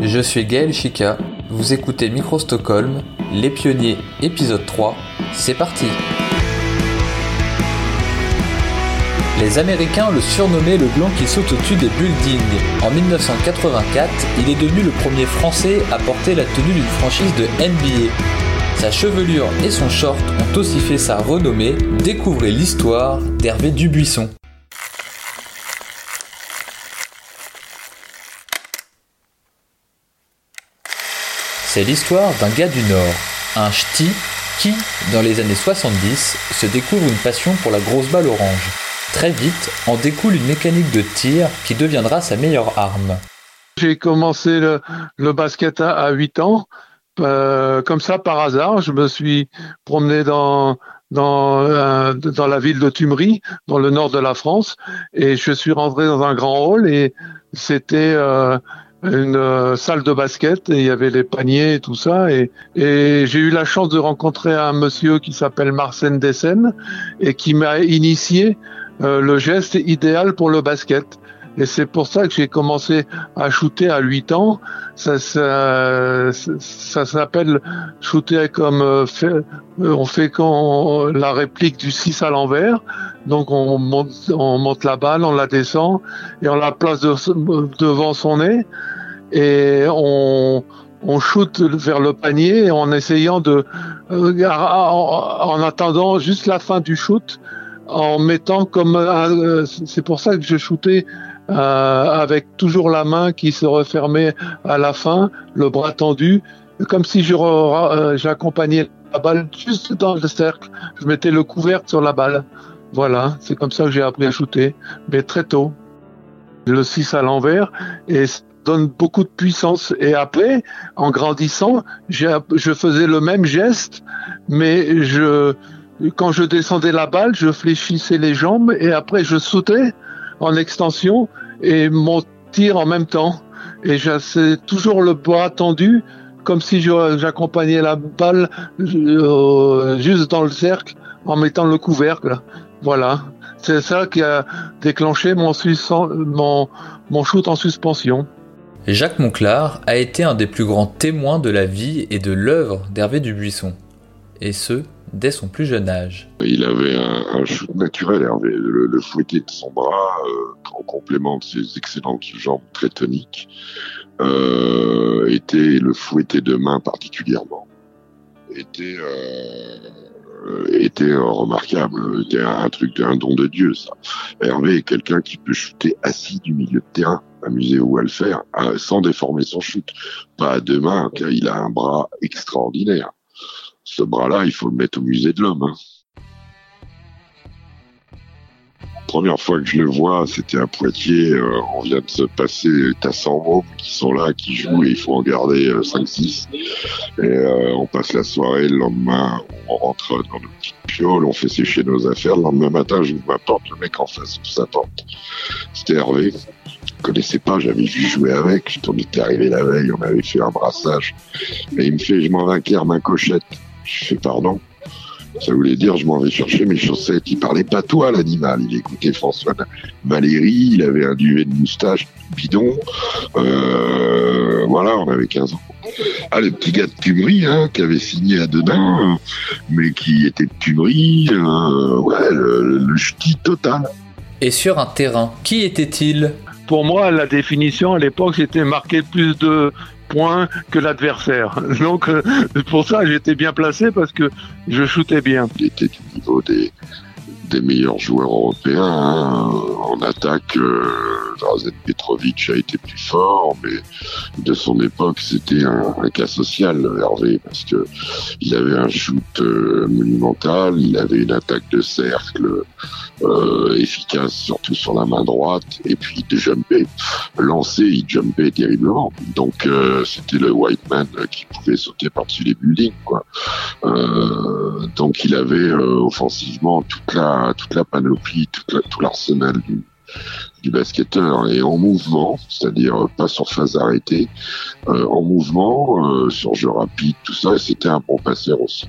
Je suis Gaël Chica, vous écoutez Micro Stockholm, Les Pionniers, épisode 3, c'est parti Les Américains le surnommaient le blanc qui saute au-dessus des buildings. En 1984, il est devenu le premier Français à porter la tenue d'une franchise de NBA. Sa chevelure et son short ont aussi fait sa renommée. Découvrez l'histoire d'Hervé Dubuisson. C'est l'histoire d'un gars du Nord, un ch'ti qui, dans les années 70, se découvre une passion pour la grosse balle orange. Très vite, en découle une mécanique de tir qui deviendra sa meilleure arme. J'ai commencé le, basket à, 8 ans. Euh, comme ça, par hasard, je me suis promené dans, dans, euh, la ville de Tumery, dans le nord de la France, et je suis rentré dans un grand hall et c'était... Euh, une euh, salle de basket et il y avait les paniers et tout ça et, j'ai eu la chance de rencontrer un monsieur qui s'appelle Marcel Dessen et qui m'a initié euh, le geste idéal pour le basket. Et c'est pour ça que j'ai commencé à shooter à 8 ans. Ça, ça, ça s'appelle shooter comme euh, on fait quand la réplique du 6 à l'envers. Donc on monte, on monte la balle, on la descend et on la place devant son nez et on, on shoot vers le panier en essayant de, euh, en, attendant juste la fin du shoot, en mettant comme, euh, c'est pour ça que je shootais euh, avec toujours la main qui se refermait à la fin, le bras tendu, comme si je j'accompagnais la balle juste dans le cercle. Je mettais le couvercle sur la balle. Voilà, c'est comme ça que j'ai appris à shooter, mais très tôt. Le 6 à l'envers et donne beaucoup de puissance. Et après, en grandissant, je faisais le même geste, mais je, quand je descendais la balle, je fléchissais les jambes et après je sautais en extension et mon tir en même temps. Et j'ai toujours le bras tendu, comme si j'accompagnais la balle euh, juste dans le cercle en mettant le couvercle. Voilà. C'est ça qui a déclenché mon, mon, mon shoot en suspension. Jacques Monclar a été un des plus grands témoins de la vie et de l'œuvre d'Hervé Dubuisson, et ce, dès son plus jeune âge. Il avait un, shoot naturel, Hervé. Le, le, de son bras, euh, en complément de ses excellentes jambes très toniques, euh, était le fouetté de main particulièrement. Était, euh, était remarquable. Était un, truc, un don de Dieu, ça. Hervé est quelqu'un qui peut shooter assis du milieu de terrain amusez-vous à le faire, sans déformer son shoot. Pas à deux mains, car il a un bras extraordinaire. Ce bras-là, il faut le mettre au musée de l'homme. Hein. Première fois que je le vois, c'était à Poitiers. Euh, on vient de se passer, t'as 100 mots qui sont là, qui jouent, et il faut en garder 5-6. Euh, et euh, on passe la soirée, le lendemain, on rentre dans nos petites pioles, on fait sécher nos affaires. Le lendemain matin, j'ouvre ma porte, le mec en face de sa porte. C'était Hervé connaissais pas, j'avais vu jouer avec. On était arrivé la veille, on avait fait un brassage. Et il me fait, je m'en vais à ma cochette. Je fais pardon. Ça voulait dire, je m'en vais chercher mes chaussettes. Il parlait pas toi, l'animal. Il écoutait François Valérie, il avait un duvet de moustache bidon. Euh, voilà, on avait 15 ans. Ah, le petit gars de Tumery, hein, qui avait signé à Denain, mais qui était de Tumery, euh, ouais, le, le ch'ti total. Et sur un terrain, qui était-il? Pour moi, la définition à l'époque, c'était marquer plus de que l'adversaire. Donc, euh, pour ça, j'étais bien placé parce que je shootais bien. Du niveau des meilleurs joueurs européens. Hein. En attaque, euh, Drazen Petrovic a été plus fort, mais de son époque, c'était un, cas social, Hervé, parce que il avait un shoot euh, monumental, il avait une attaque de cercle euh, efficace, surtout sur la main droite, et puis il jumpait, lancé, il jumpait terriblement. Donc euh, c'était le white man qui pouvait sauter par-dessus les buildings, quoi. Donc il avait offensivement toute la toute la panoplie, tout l'arsenal du, basketteur et en mouvement, c'est-à-dire pas sur phase arrêtée, en mouvement, sur jeu rapide, tout ça, c'était un bon passeur aussi.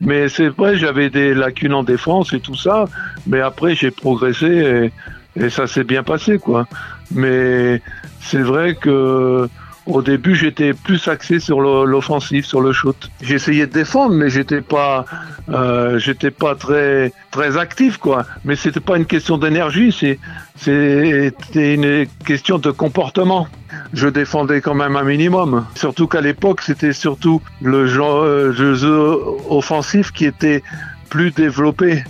Mais c'est vrai, j'avais des lacunes en défense et tout ça, mais après j'ai progressé et, ça s'est bien passé, quoi. Mais c'est vrai que Au début, j'étais plus axé sur l'offensif, sur le shoot. J'essayais de défendre, mais j'étais pas, euh, j'étais pas très très actif, quoi. Mais c'était pas une question d'énergie, c'est c'était une question de comportement. Je défendais quand même un minimum. Surtout qu'à l'époque, c'était surtout le jeu offensif qui était plus développé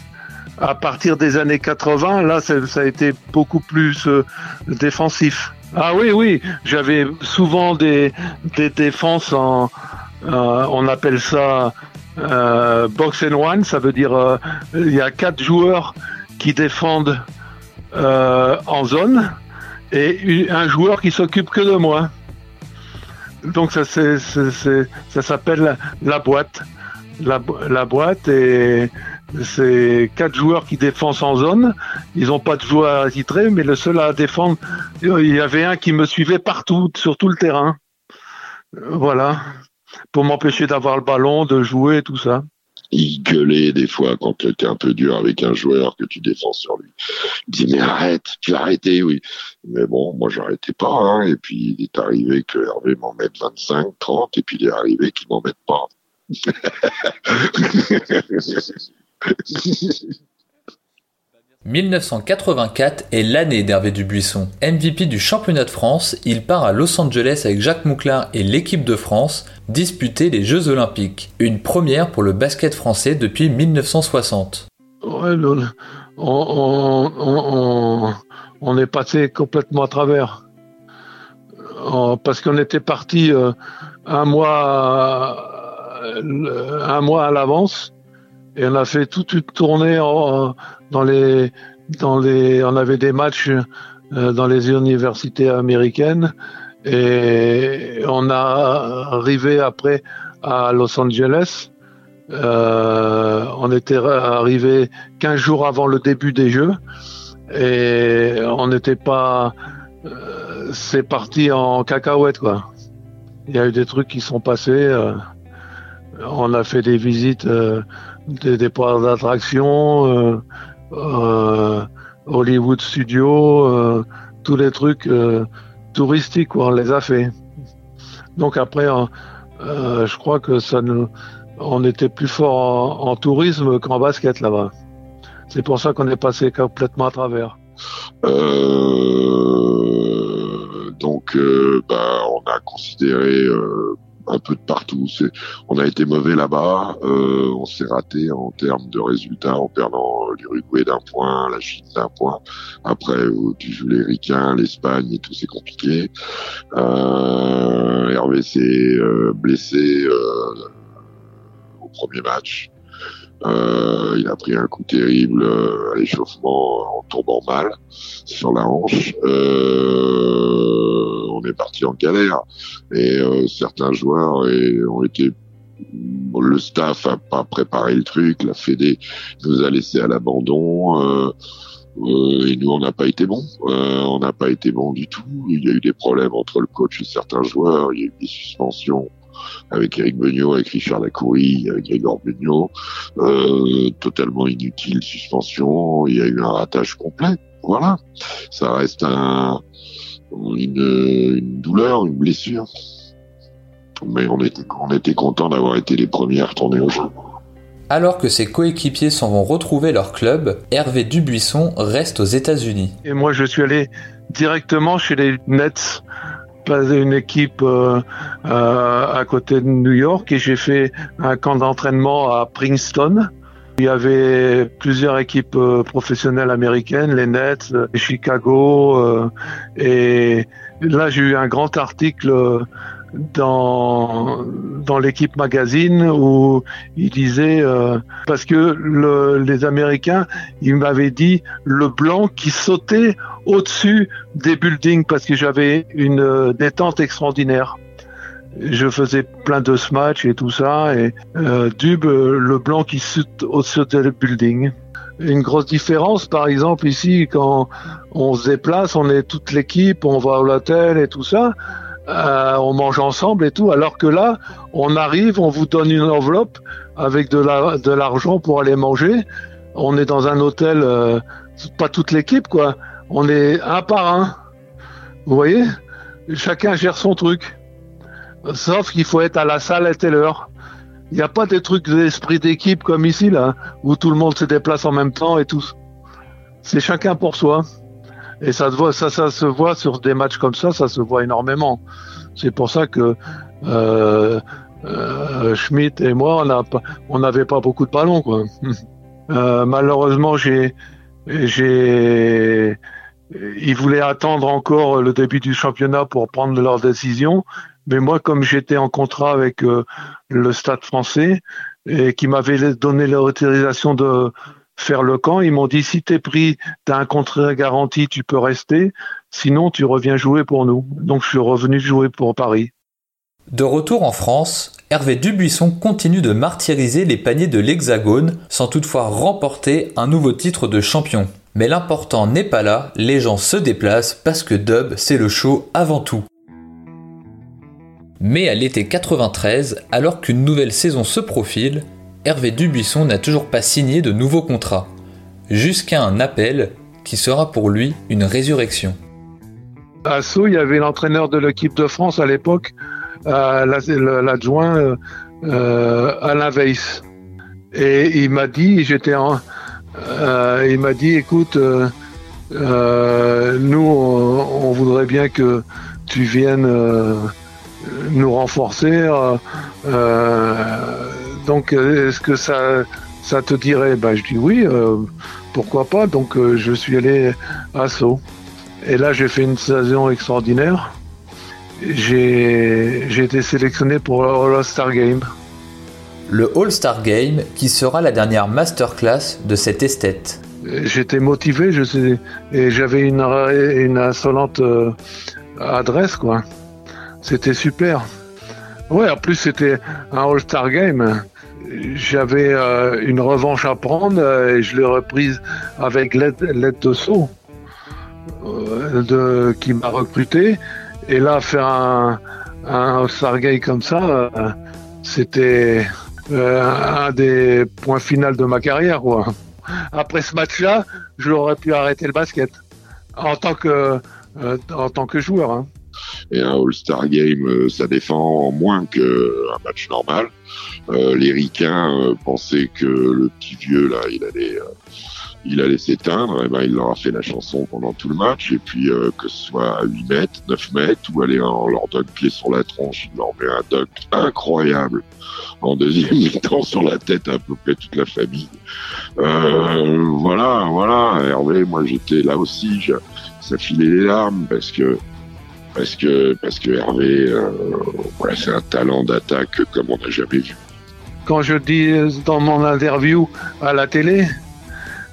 à partir des années 80, là, ça, a été beaucoup plus euh, défensif. Ah oui, oui, j'avais souvent des, des défenses en, euh, on appelle ça euh, box and one, ça veut dire il y a quatre joueurs qui défendent en zone et un joueur qui s'occupe que de moi. Donc ça, c'est, ça s'appelle la, boîte. La boîte et c'est quatre joueurs qui défendent en zone. Ils n'ont pas de joueur attitré, mais le seul à défendre, il y avait un qui me suivait partout, sur tout le terrain. Voilà. Pour m'empêcher d'avoir le ballon, de jouer, tout ça. Il gueulait des fois quand tu étais un peu dur avec un joueur que tu défends sur lui. Il disait mais arrête, tu vas arrêter, oui. Mais bon, moi j'arrêtais pas. Hein. Et puis il est arrivé que Hervé m'en mette 25, 30, et puis il est arrivé qu'il m'en mette pas. 1984 est l'année d'Hervé Dubuisson. MVP du championnat de France, il part à Los Angeles avec Jacques Mouclin et l'équipe de France disputer les Jeux Olympiques. Une première pour le basket français depuis 1960. on, est passé complètement à travers. Parce qu'on était parti euh, euh, un mois à l'avance et on a fait toute une tournée dans les, dans les, on avait des matchs euh, dans les universités américaines et on a arrivé après à Los Angeles. Euh, on était arrivé 15 jours avant le début des Jeux et on n'était pas. Euh, c'est parti en cacahuète quoi. Il y a eu des trucs qui sont passés. Euh, on a fait des visites des, des parcs d'attraction, euh, euh, Hollywood Studio, euh, tous les trucs touristiques, on les a fait. Donc après, je crois que ça nous, on était plus fort en, tourisme qu'en basket là-bas. C'est pour ça qu'on est passé complètement à travers. donc, bah, on a considéré un peu de partout. on a été mauvais là-bas, euh, on s'est raté en termes de résultats en perdant l'Uruguay d'un point, la Chine d'un point. Après, tu joues les Ricains, l'Espagne et tout, c'est compliqué. Euh, Hervé s'est euh, blessé euh, au premier match. Euh, il a pris un coup terrible euh, à l'échauffement en tombant mal sur la hanche. Euh, on est parti en galère et certains joueurs ont été le staff a pas préparé le truc, la Fédé nous a laissé à l'abandon. et nous, on n'a pas été bon. on n'a pas été bon du tout. Il y a eu des problèmes entre le coach et certains joueurs. Il y a eu des suspensions avec Eric Beugnot, avec Richard Lacoury, avec Grégor Beugnot, euh, totalement inutile, suspension, il y a eu un ratage complet. Voilà, ça reste un, une, douleur, une blessure. Mais on était, on était content d'avoir été les premiers à retourner au jeu. Alors que ses coéquipiers s'en vont retrouver leur club, Hervé Dubuisson reste aux États-Unis. Et moi, je suis allé directement chez les Nets une équipe euh, euh, à côté de New York et j'ai fait un camp d'entraînement à Princeton. Il y avait plusieurs équipes euh, professionnelles américaines, les Nets, Chicago, et là j'ai eu un grand article dans dans l'équipe magazine où il disait parce que le, les Américains ils m'avaient dit le blanc qui sautait au-dessus des buildings parce que j'avais une euh, détente extraordinaire. Je faisais plein de smash et tout ça et euh, Dub, euh, le blanc qui saute au-dessus des buildings. Une grosse différence, par exemple, ici, quand on se déplace, on est toute l'équipe, on va à l'hôtel et tout ça, euh, on mange ensemble et tout, alors que là, on arrive, on vous donne une enveloppe avec de l'argent la, de pour aller manger. On est dans un hôtel, euh, pas toute l'équipe, quoi on est un par un. Vous voyez? Chacun gère son truc. Sauf qu'il faut être à la salle à telle heure. Il n'y a pas des trucs d'esprit d'équipe comme ici, là, où tout le monde se déplace en même temps et tout. C'est chacun pour soi. Et ça se voit, ça, ça se voit sur des matchs comme ça, ça se voit énormément. C'est pour ça que euh, euh, Schmidt et moi, on n'avait pas beaucoup de ballons, quoi. Euh, malheureusement, j'ai, j'ai, ils voulaient attendre encore le début du championnat pour prendre leur décision. Mais moi, comme j'étais en contrat avec euh, le Stade français et qui m'avait donné l'autorisation de faire le camp, ils m'ont dit si t'es pris, t'as un contrat garanti, tu peux rester. Sinon, tu reviens jouer pour nous. Donc, je suis revenu jouer pour Paris. De retour en France, Hervé Dubuisson continue de martyriser les paniers de l'Hexagone sans toutefois remporter un nouveau titre de champion. Mais l'important n'est pas là, les gens se déplacent parce que Dub, c'est le show avant tout. Mais à l'été 93, alors qu'une nouvelle saison se profile, Hervé Dubuisson n'a toujours pas signé de nouveau contrat, jusqu'à un appel qui sera pour lui une résurrection. À Sceaux, il y avait l'entraîneur de l'équipe de France à l'époque, euh, l'adjoint euh, euh, Alain Weiss. Et il m'a dit, j'étais en, il m'a dit, écoute, nous, on, voudrait bien que tu viennes nous renforcer. donc, est-ce que ça, ça te dirait? Ben, Je dis oui, pourquoi pas? Donc, je suis allé à Sceaux. Et là, j'ai fait une saison extraordinaire j'ai été sélectionné pour le All-Star Game. Le All-Star Game qui sera la dernière masterclass de cet esthète. J'étais motivé, je sais, et j'avais une, une insolente euh, adresse, quoi. C'était super. Ouais, en plus c'était un All-Star Game. J'avais euh, une revanche à prendre et je l'ai reprise avec l'aide de saut de, qui m'a recruté. Et là, faire un, un Stargate comme ça, euh, c'était euh, un des points finaux de ma carrière. Après ce match-là, j'aurais pu arrêter le basket en tant que, euh, en tant que joueur. Hein. Et un All-Star Game, ça défend moins qu'un match normal. les Ricains pensaient que le petit vieux, là, il allait il allait s'éteindre, et ben il leur a fait la chanson pendant tout le match, et puis euh, que ce soit à 8 mètres, 9 mètres, ou aller en leur donne pied sur la tronche, il leur met un dunk incroyable en deuxième mi-temps sur la tête à peu près toute la famille. Euh, voilà, voilà, Hervé, moi j'étais là aussi, ça filait les larmes parce que parce que parce que Hervé, euh, c'est un talent d'attaque comme on n'a jamais vu. Quand je dis dans mon interview à la télé,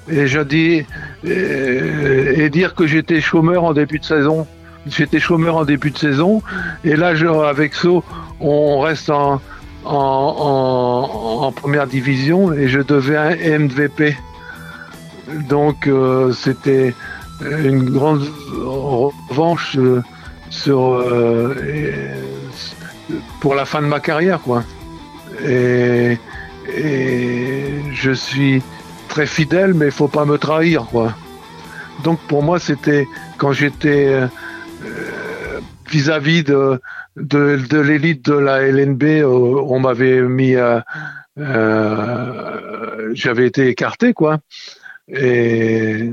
et je dis et, dire que j'étais chômeur en début de saison. J'étais chômeur en début de saison et là avec So on reste en, première division et je devais un MVP. Donc euh, c'était une grande revanche euh, sur euh, pour la fin de ma carrière quoi. Et, et je suis très fidèle, mais il faut pas me trahir, quoi. Donc pour moi, c'était quand j'étais euh, vis-à-vis de, de, l'élite de la LNB, euh, on m'avait mis, euh, j'avais été écarté, quoi. Et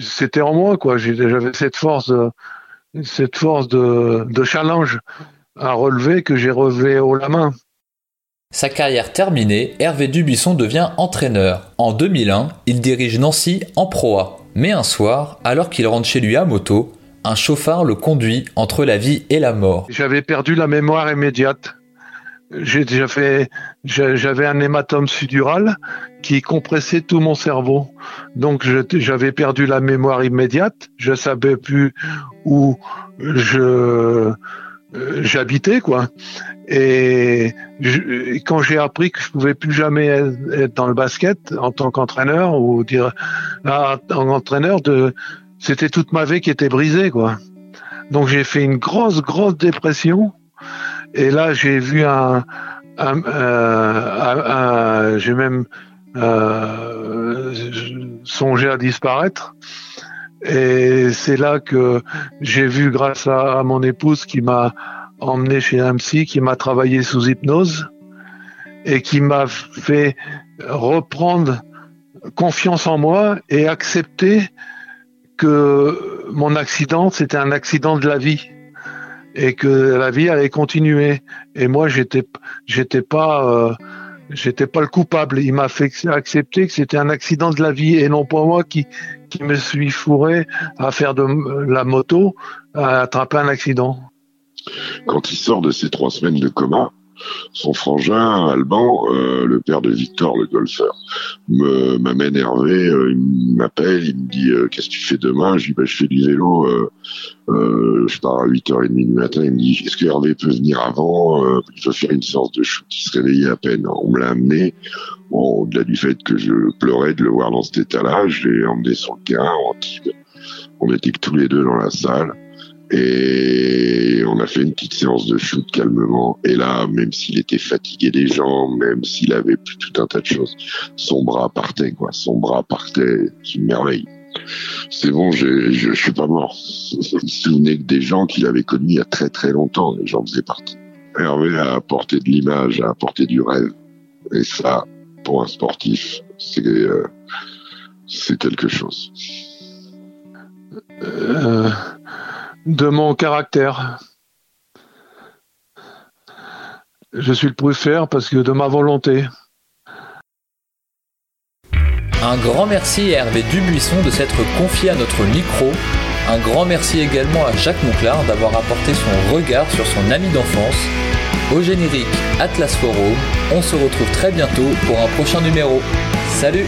c'était en moi, quoi. J'avais cette force, cette force de, de challenge à relever que j'ai relevé haut la main. Sa carrière terminée, Hervé Dubuisson devient entraîneur. En 2001, il dirige Nancy en proa. Mais un soir, alors qu'il rentre chez lui à moto, un chauffard le conduit entre la vie et la mort. J'avais perdu la mémoire immédiate. J'avais un hématome sudural qui compressait tout mon cerveau. Donc j'avais perdu la mémoire immédiate. Je savais plus où je euh, j'habitais quoi. Et, quand j'ai appris que je pouvais plus jamais être dans le basket en tant qu'entraîneur ou dire ah, en entraîneur de c'était toute ma vie qui était brisée quoi. Donc j'ai fait une grosse grosse dépression et là j'ai vu un, un, euh, j'ai même euh, songé à disparaître. Et c'est là que j'ai vu, grâce à, mon épouse qui m'a emmené chez un psy qui m'a travaillé sous hypnose et qui m'a fait reprendre confiance en moi et accepter que mon accident, c'était un accident de la vie et que la vie allait continuer. Et moi, j'étais, j'étais pas, euh, j'étais pas le coupable. Il m'a fait accepter que c'était un accident de la vie et non pas moi qui, qui me suis fourré à faire de la moto, à attraper un accident. Quand il sort de ces trois semaines de coma, son frangin, Alban, euh, le père de Victor, le golfeur, m'amène Hervé, euh, il m'appelle, il me dit euh, qu'est-ce que tu fais demain? Je dis bah, je fais du vélo, je pars à 8h30 du matin, il me dit est-ce que Hervé peut venir avant? Il veut faire une séance de shoot, il se réveillait à peine. On me l'a amené, au-delà du fait que je pleurais de le voir dans cet état-là, je l'ai emmené sur le terrain en. On était que tous les deux dans la salle. Et on a fait une petite séance de shoot calmement. Et là, même s'il était fatigué des jambes, même s'il avait plus tout un tas de choses, son bras partait, quoi. Son bras partait. C'est une merveille. C'est bon, je, je suis pas mort. Il se souvenait des gens qu'il avait connus il y a très très longtemps. Les gens faisaient partie. Hervé a apporté de l'image, a apporté du rêve. Et ça, pour un sportif, c'est euh, quelque chose. Euh, de mon caractère. Je suis le faire parce que de ma volonté. Un grand merci à Hervé Dubuisson de s'être confié à notre micro. Un grand merci également à Jacques Monclar d'avoir apporté son regard sur son ami d'enfance. Au générique Atlas Forum, on se retrouve très bientôt pour un prochain numéro. Salut